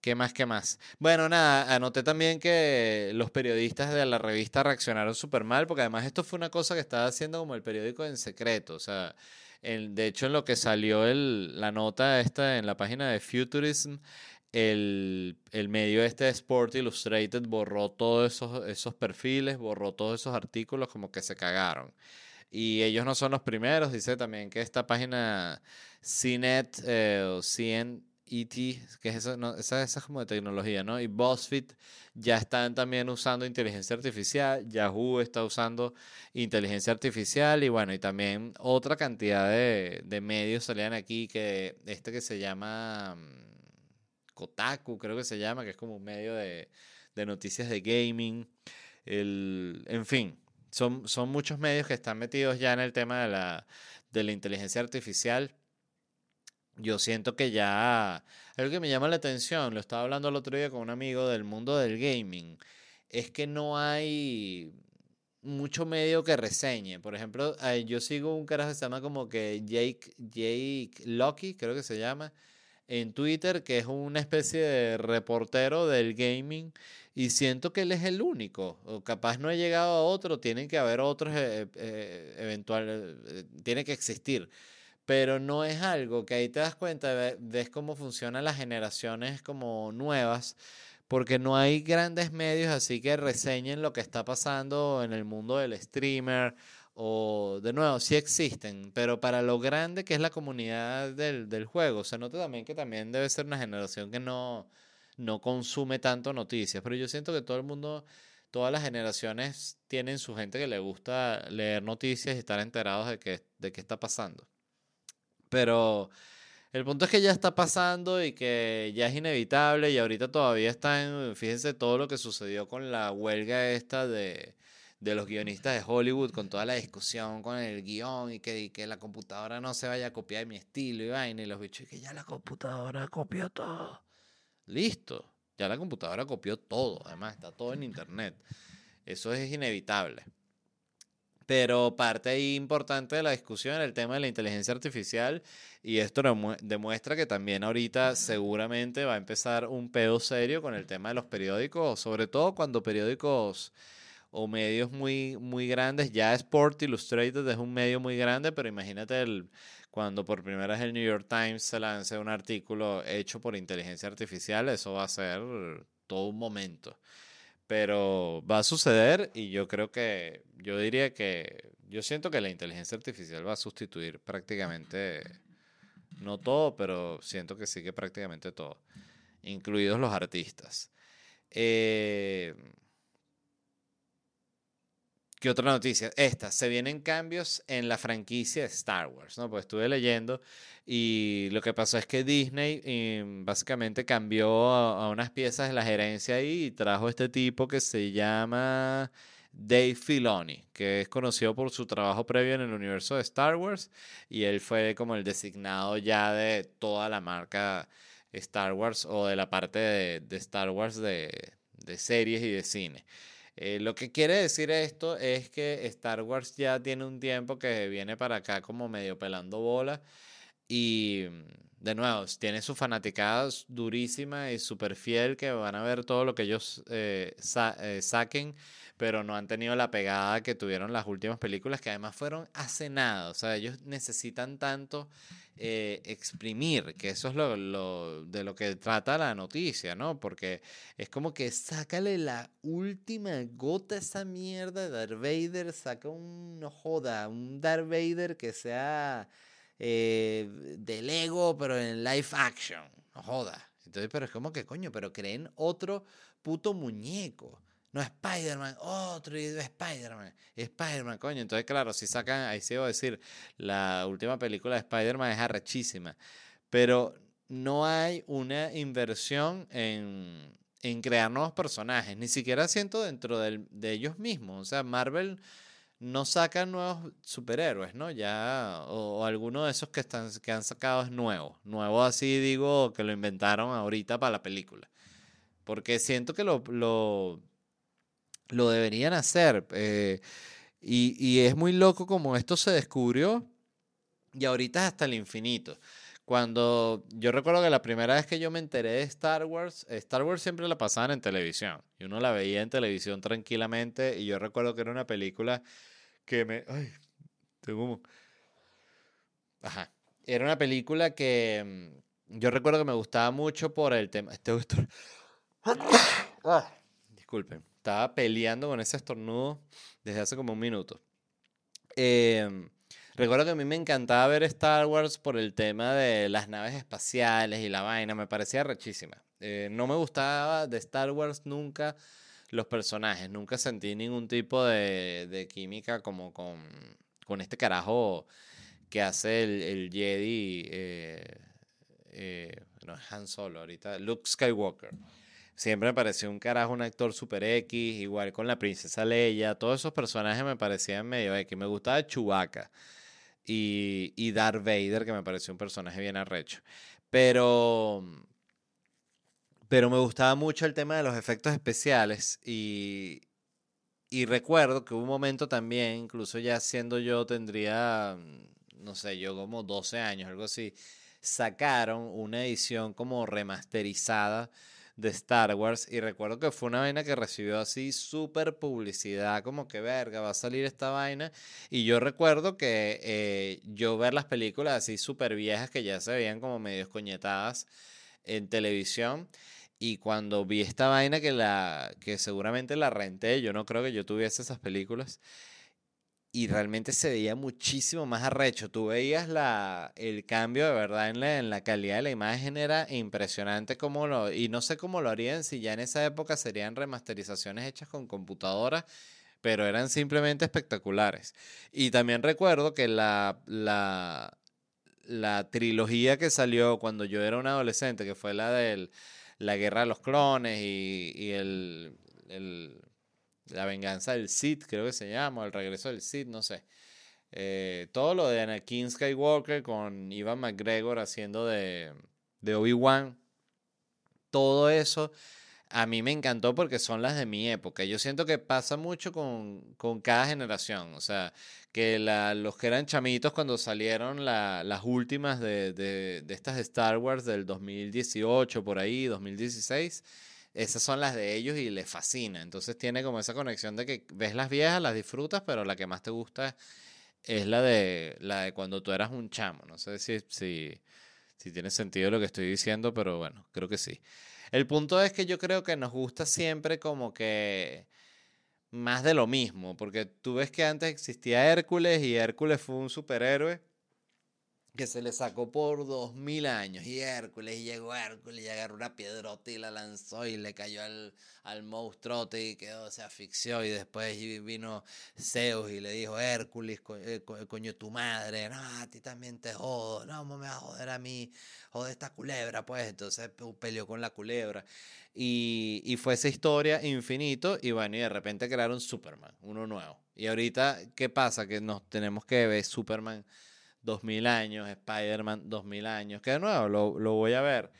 ¿Qué más? ¿Qué más? Bueno, nada, anoté también que los periodistas de la revista reaccionaron súper mal, porque además esto fue una cosa que estaba haciendo como el periódico en secreto. O sea, de hecho, en lo que salió el- la nota esta en la página de Futurism, el, el medio este de Sport Illustrated borró todos esos, esos perfiles, borró todos esos artículos, como que se cagaron. Y ellos no son los primeros, dice también que esta página CNET eh, o CNET, que es esa, no, esa es como de tecnología, ¿no? Y BuzzFeed ya están también usando inteligencia artificial, Yahoo está usando inteligencia artificial y bueno, y también otra cantidad de, de medios salían aquí, que este que se llama mm, Kotaku, creo que se llama, que es como un medio de, de noticias de gaming, el, en fin, son, son muchos medios que están metidos ya en el tema de la, de la inteligencia artificial. Yo siento que ya algo que me llama la atención, lo estaba hablando el otro día con un amigo del mundo del gaming, es que no hay mucho medio que reseñe. Por ejemplo, eh, yo sigo un carajo que se llama como que Jake, Jake Lucky, creo que se llama, en Twitter, que es una especie de reportero del gaming, y siento que él es el único, o capaz no he llegado a otro, tienen que haber otros eh, eh, eventual, eh, tiene que existir. Pero no es algo que ahí te das cuenta, ve- ves cómo funcionan las generaciones como nuevas, porque no hay grandes medios así que reseñen lo que está pasando en el mundo del streamer, o de nuevo, sí existen, pero para lo grande que es la comunidad del, del juego, se nota también que también debe ser una generación que no, no consume tanto noticias, pero yo siento que todo el mundo todas las generaciones tienen su gente que le gusta leer noticias y estar enterados de qué, de qué está pasando. Pero el punto es que ya está pasando y que ya es inevitable y ahorita todavía está en, fíjense todo lo que sucedió con la huelga esta de, de los guionistas de Hollywood, con toda la discusión con el guion y que, que la computadora no se vaya a copiar de mi estilo y vaina y los bichos y que ya la computadora copió todo. Listo, ya la computadora copió todo, además está todo en internet. Eso es inevitable. Pero parte ahí importante de la discusión era el tema de la inteligencia artificial y esto demu- demuestra que también ahorita seguramente va a empezar un pedo serio con el tema de los periódicos, sobre todo cuando periódicos o medios muy, muy grandes, ya Sport Illustrated es un medio muy grande, pero imagínate el, cuando por primera vez el New York Times se lance un artículo hecho por inteligencia artificial, eso va a ser todo un momento. Pero va a suceder y yo creo que, yo diría que, yo siento que la inteligencia artificial va a sustituir prácticamente, no todo, pero siento que sí que prácticamente todo, incluidos los artistas. Eh, ¿Qué otra noticia? Esta, se vienen cambios en la franquicia de Star Wars, ¿no? Pues estuve leyendo y lo que pasó es que Disney eh, básicamente cambió a, unas piezas de la gerencia ahí y trajo este tipo que se llama Dave Filoni, que es conocido por su trabajo previo en el universo de Star Wars y él fue como el designado ya de toda la marca Star Wars o de la parte de, Star Wars de series y de cine. Eh, lo que quiere decir esto es que Star Wars ya tiene un tiempo que viene para acá como medio pelando bola y mm, de nuevo tiene sus fanaticadas durísima y súper fiel que van a ver todo lo que ellos eh, eh, saquen, pero no han tenido la pegada que tuvieron las últimas películas que además fueron hace nada, o sea, ellos necesitan tanto eh, exprimir, que eso es lo, lo- de lo que trata la noticia, ¿no? Porque es como que sácale la última gota a esa mierda de Darth Vader, saca un, no joda, un Darth Vader que sea eh, de Lego, pero en live action, no joda. Entonces, pero es como que, coño, pero creen otro puto muñeco. No Spider-Man, otro Spider-Man, Spider-Man, coño. Entonces, claro, si sacan, ahí sí iba a decir, la última película de Spider-Man es arrechísima, pero no hay una inversión en, en crear nuevos personajes, ni siquiera siento dentro del- de ellos mismos. O sea, Marvel no saca nuevos superhéroes, ¿no? Ya, o, alguno de esos que, están, que han sacado es nuevo. Nuevo así digo que lo inventaron ahorita para la película. Porque siento que lo, lo, lo deberían hacer. eh, y, y es muy loco como esto se descubrió y ahorita es hasta el infinito. Cuando yo recuerdo que la primera vez que yo me enteré de Star Wars, Star Wars siempre la pasaban en televisión y uno la veía en televisión tranquilamente y yo recuerdo que era una película que me... Ay, tengo... un- Ajá. Era una película que mm, yo recuerdo que me gustaba mucho por el tema... Este estor- Ah, Disculpen, estaba peleando con ese estornudo desde hace como un minuto. Em, recuerdo que a mí me encantaba ver Star Wars por el tema de las naves espaciales y la vaina, me parecía rechísima. Eh, no me gustaba de Star Wars nunca los personajes, nunca sentí ningún tipo de, química como con, con este carajo que hace el, el Jedi, eh, eh, no es Han Solo ahorita, Luke Skywalker. Siempre me pareció un carajo, un actor super X, igual con la princesa Leia, todos esos personajes me parecían medio X. Me gustaba Chewbacca y, y Darth Vader, que me pareció un personaje bien arrecho. Pero, pero me gustaba mucho el tema de los efectos especiales y, y recuerdo que hubo un momento también, incluso ya siendo yo, tendría, no sé, yo como 12 años, algo así, sacaron una edición como remasterizada de Star Wars y recuerdo que fue una vaina que recibió así súper publicidad, como que verga, va a salir esta vaina. Y yo recuerdo que eh, yo ver las películas así súper viejas que ya se veían como medio escoñetadas en televisión. Y cuando vi esta vaina que, la, que seguramente la renté, yo no creo que yo tuviese esas películas y realmente se veía muchísimo más arrecho. Tú veías la, el cambio de verdad en la, en la calidad de la imagen, era impresionante como lo, y no sé cómo lo harían si ya en esa época serían remasterizaciones hechas con computadora, pero eran simplemente espectaculares. Y también recuerdo que la, la, la trilogía que salió cuando yo era un adolescente, que fue la de la guerra de los clones y, el la venganza del Sith, creo que se llama, el regreso del Sith, no sé. Eh, todo lo de Anakin Skywalker con Ivan McGregor haciendo de, de Obi-Wan, todo eso a mí me encantó porque son las de mi época. Yo siento que pasa mucho con, con cada generación. O sea, que la, los que eran chamitos cuando salieron la, las últimas de, de, de estas Star Wars del 2018, por ahí, 2016 esas son las de ellos y les fascina. Entonces tiene como esa conexión de que ves las viejas, las disfrutas, pero la que más te gusta es la de, la de cuando tú eras un chamo. No sé si, si, si tiene sentido lo que estoy diciendo, pero bueno, creo que sí. El punto es que yo creo que nos gusta siempre como que más de lo mismo, porque tú ves que antes existía Hércules y Hércules fue un superhéroe que se le sacó por dos mil años. Y Hércules, y llegó Hércules y agarró una piedrota y la lanzó y le cayó al, al monstruote y quedó, se asfixió. Y después vino Zeus y le dijo, Hércules, eh, coño, tu madre, no, a ti también te jodo, no, me va a joder a mí, joder esta culebra, pues. Entonces peleó con la culebra. Y, y fue esa historia infinito y bueno, y de repente crearon Superman, uno nuevo. Y ahorita, ¿qué pasa? Que nos tenemos que ver Superman 2000 años, Spider-Man 2000 años, que de nuevo lo, lo, voy a ver,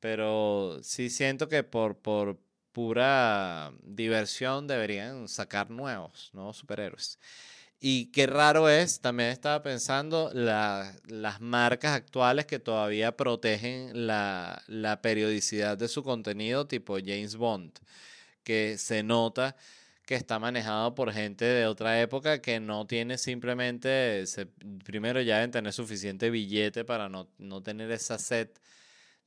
pero sí siento que por, por pura diversión deberían sacar nuevos, nuevos superhéroes. Y qué raro es, también estaba pensando, la, las marcas actuales que todavía protegen la, la periodicidad de su contenido, tipo James Bond, que se nota que está manejado por gente de otra época que no tiene simplemente, primero ya deben tener suficiente billete para no, no tener esa set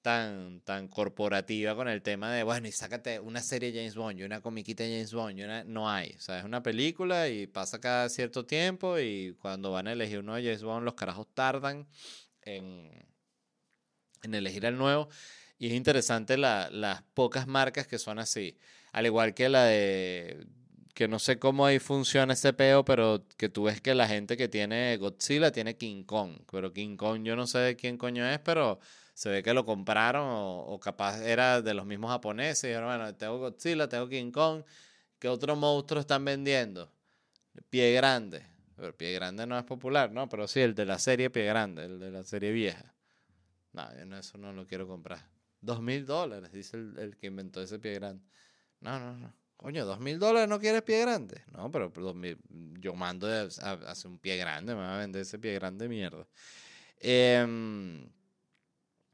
tan, tan corporativa con el tema de, bueno, y sácate una serie de James Bond y una comiquita de James Bond, y no hay, o sea, es una película y pasa cada cierto tiempo y cuando van a elegir uno de James Bond, los carajos tardan en, en elegir el nuevo. Y es interesante la, las pocas marcas que son así. Al igual que la de que no sé cómo ahí funciona ese peo, pero que tú ves que la gente que tiene Godzilla tiene King Kong. Pero King Kong yo no sé de quién coño es, pero se ve que lo compraron o, capaz era de los mismos japoneses. Y bueno, tengo Godzilla, tengo King Kong. ¿Qué otro monstruo están vendiendo? Pie Grande. Pero Pie Grande no es popular, ¿no? Pero sí, el de la serie Pie Grande, el de la serie vieja. No, yo eso no lo quiero comprar. Dos mil dólares, dice el, el que inventó ese Pie Grande. No, no, no. Coño, dos mil dólares no quieres pie grande. No, pero yo mando a, hacer un pie grande, me va a vender ese pie grande mierda. Em,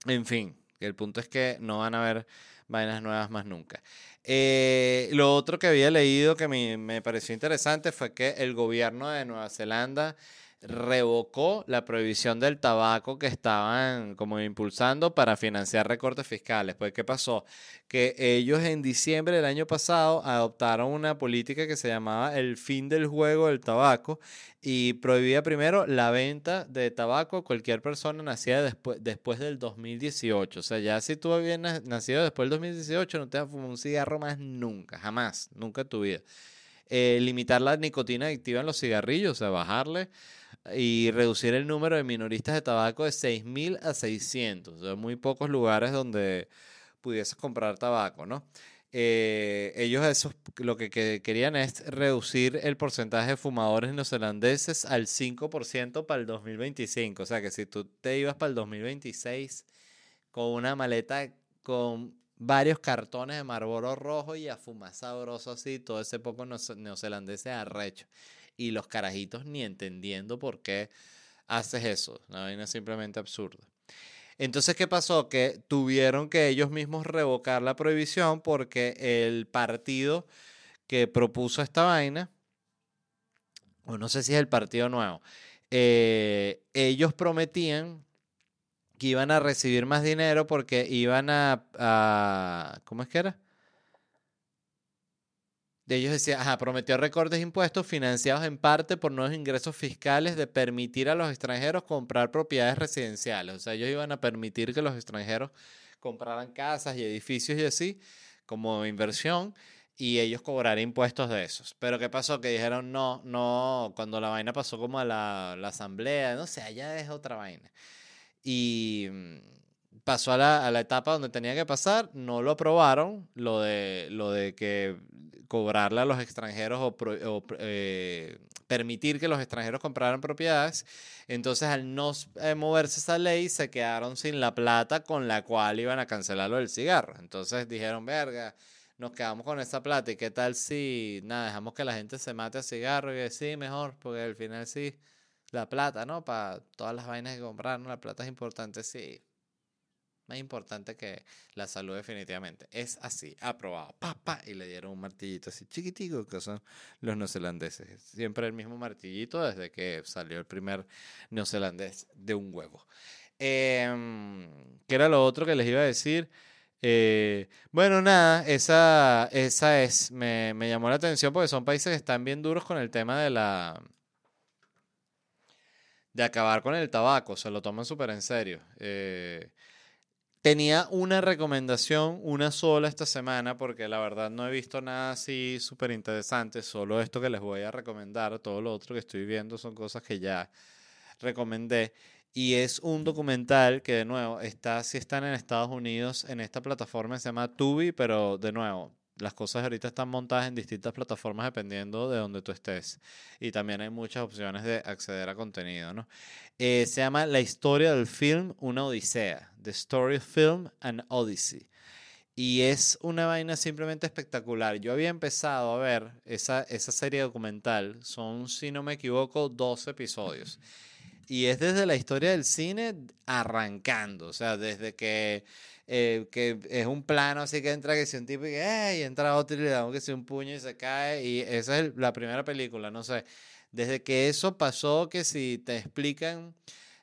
en fin, el punto es que no van a haber vainas nuevas más nunca. Eh, lo otro que había leído que me, me pareció interesante fue que el gobierno de Nueva Zelanda revocó la prohibición del tabaco que estaban como impulsando para financiar recortes fiscales. Pues, ¿qué pasó? Que ellos en diciembre del año pasado adoptaron una política que se llamaba el fin del juego del tabaco y prohibía primero la venta de tabaco a cualquier persona nacida después, del 2018. O sea, ya si tú habías nacido después del 2018, no te vas a fumar un cigarro más nunca, jamás, nunca en tu vida. Eh, limitar la nicotina adictiva en los cigarrillos, o sea, bajarle y reducir el número de minoristas de tabaco de 6.000 a 600. O muy pocos lugares donde pudieses comprar tabaco, ¿no? Eh, ellos eso, lo que, querían es reducir el porcentaje de fumadores neozelandeses al 5% para el 2025. O sea que si tú te ibas para el 2026 con una maleta con varios cartones de Marlboro rojo y a fumar sabroso así, todo ese poco neozelandés arrecho y los carajitos ni entendiendo por qué haces eso. Una vaina simplemente absurda. Entonces, ¿qué pasó? Que tuvieron que ellos mismos revocar la prohibición porque el partido que propuso esta vaina, o no sé si es el partido nuevo, eh, ellos prometían que iban a recibir más dinero porque iban a, a ¿cómo es que era? De ellos decía, ajá, prometió recortes de impuestos financiados en parte por nuevos ingresos fiscales de permitir a los extranjeros comprar propiedades residenciales. O sea, ellos iban a permitir que los extranjeros compraran casas y edificios y así como inversión y ellos cobraran impuestos de esos. Pero ¿qué pasó? Que dijeron no, no, cuando la vaina pasó como a la, la asamblea, no sé, allá es otra vaina. Y mm, pasó a la, a la, etapa donde tenía que pasar, no lo aprobaron, lo de, lo de que cobrarle a los extranjeros o, eh, permitir que los extranjeros compraran propiedades. Entonces, al no eh, moverse esa ley, se quedaron sin la plata con la cual iban a cancelarlo del cigarro. Entonces dijeron, verga, nos quedamos con esa plata y qué tal si, nada, dejamos que la gente se mate a cigarro y sí, mejor, porque al final sí, la plata, ¿no? Para todas las vainas que compraron, la plata es importante, sí más importante que la salud definitivamente. Es así, aprobado, papá, y le dieron un martillito así chiquitico, que son los neozelandeses. Siempre el mismo martillito desde que salió el primer neozelandés de un huevo. Eh, ¿Qué era lo otro que les iba a decir? Eh, bueno, nada, esa, esa es, me, me llamó la atención porque son países que están bien duros con el tema de la de acabar con el tabaco, se lo toman súper en serio. Eh, Tenía una recomendación, una sola esta semana, porque la verdad no he visto nada así súper interesante, solo esto que les voy a recomendar, todo lo otro que estoy viendo son cosas que ya recomendé. Y es un documental que de nuevo está, si están en Estados Unidos, en esta plataforma se llama Tubi, pero de nuevo, las cosas ahorita están montadas en distintas plataformas dependiendo de donde tú estés. Y también hay muchas opciones de acceder a contenido, ¿no? Eh, se llama La historia del film, una odisea. The Story of Film, an Odyssey. Y es una vaina simplemente espectacular. Yo había empezado a ver esa, esa serie documental. Son, si no me equivoco, 12 episodios. Y es desde la historia del cine arrancando. O sea, desde que eh, que es un plano así que entra que si un tipo y, entra otro y le da que si un puño y se cae y esa es la primera película, no sé. Desde que eso pasó, que si te explican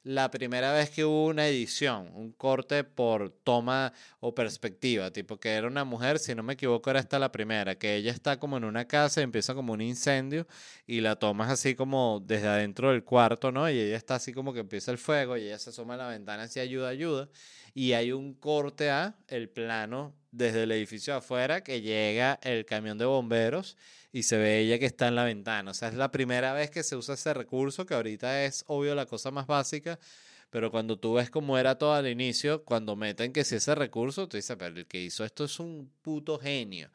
la primera vez que hubo una edición, un corte por toma o perspectiva, tipo que era una mujer, si no me equivoco era esta la primera, que ella está como en una casa y empieza como un incendio y la tomas así como desde adentro del cuarto, ¿no? Y ella está así como que empieza el fuego y ella se asoma a la ventana así ayuda, ayuda y hay un corte a el plano desde el edificio afuera que llega el camión de bomberos y se ve ella que está en la ventana. O sea, es la primera vez que se usa ese recurso, que ahorita es obvio la cosa más básica, pero cuando tú ves cómo era todo al inicio, cuando meten que si ese recurso, tú dices, pero el que hizo esto es un puto genio.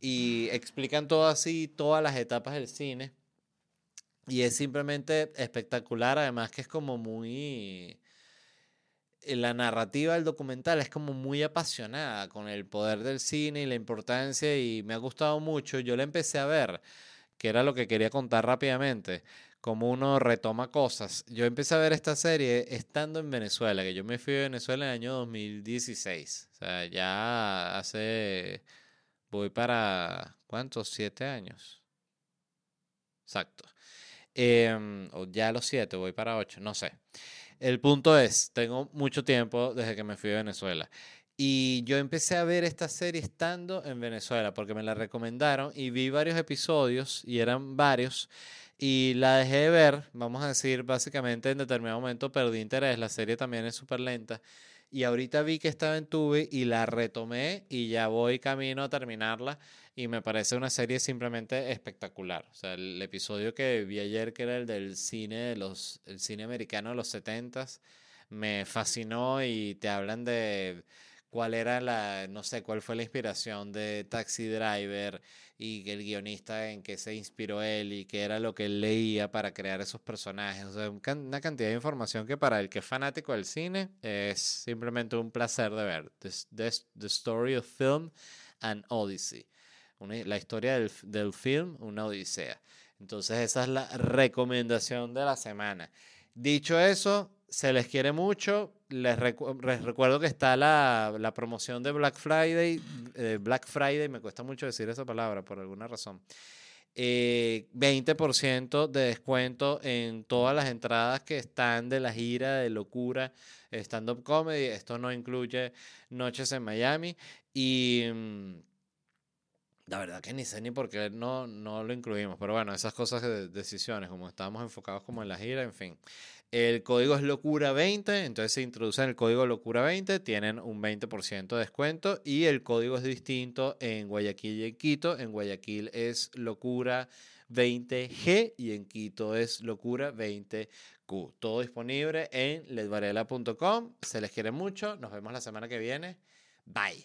Y explican todo así, todas las etapas del cine. Y es simplemente espectacular, además que es como muy la narrativa del documental es como muy apasionada con el poder del cine y la importancia y me ha gustado mucho. Yo la empecé a ver, que era lo que quería contar rápidamente, como uno retoma cosas. Yo empecé a ver esta serie estando en Venezuela, que yo me fui a Venezuela en el año 2016. O sea, ya hace, voy para, ¿cuántos? Siete años. Exacto. Em, o ya a los siete, voy para ocho, no sé. El punto es, tengo mucho tiempo desde que me fui a Venezuela. Y yo empecé a ver esta serie estando en Venezuela porque me la recomendaron y vi varios episodios y eran varios y la dejé de ver, vamos a decir, básicamente en determinado momento perdí interés, la serie también es súper lenta y ahorita vi que estaba en Tubi y la retomé y ya voy camino a terminarla y me parece una serie simplemente espectacular. O sea, el episodio que vi ayer, que era el del cine, de los, el cine americano de los 70 me fascinó y te hablan de cuál era la, no sé, cuál fue la inspiración de Taxi Driver y el guionista en qué se inspiró él y qué era lo que él leía para crear esos personajes. O sea, una cantidad de información que para el que es fanático del cine es simplemente un placer de ver. The, the Story of Film and Odyssey la historia del, del film, una odisea. Entonces esa es la recomendación de la semana. Dicho eso, se les quiere mucho. Les, les recuerdo que está la, la promoción de Black Friday. eh, Black Friday, me cuesta mucho decir esa palabra por alguna razón. Eh, 20% de descuento en todas las entradas que están de la gira de locura stand-up comedy. Esto no incluye noches en Miami. Y mm, la verdad que ni sé ni por qué no, no lo incluimos. Pero bueno, esas cosas de decisiones, como estábamos enfocados como en la gira, en fin. El código es locura20, entonces se introducen el código locura20, tienen un 20% de descuento y el código es distinto en Guayaquil y en Quito. En Guayaquil es locura20G y en Quito es locura20Q. Todo disponible en ledvarela.com. Se les quiere mucho. Nos vemos la semana que viene. Bye.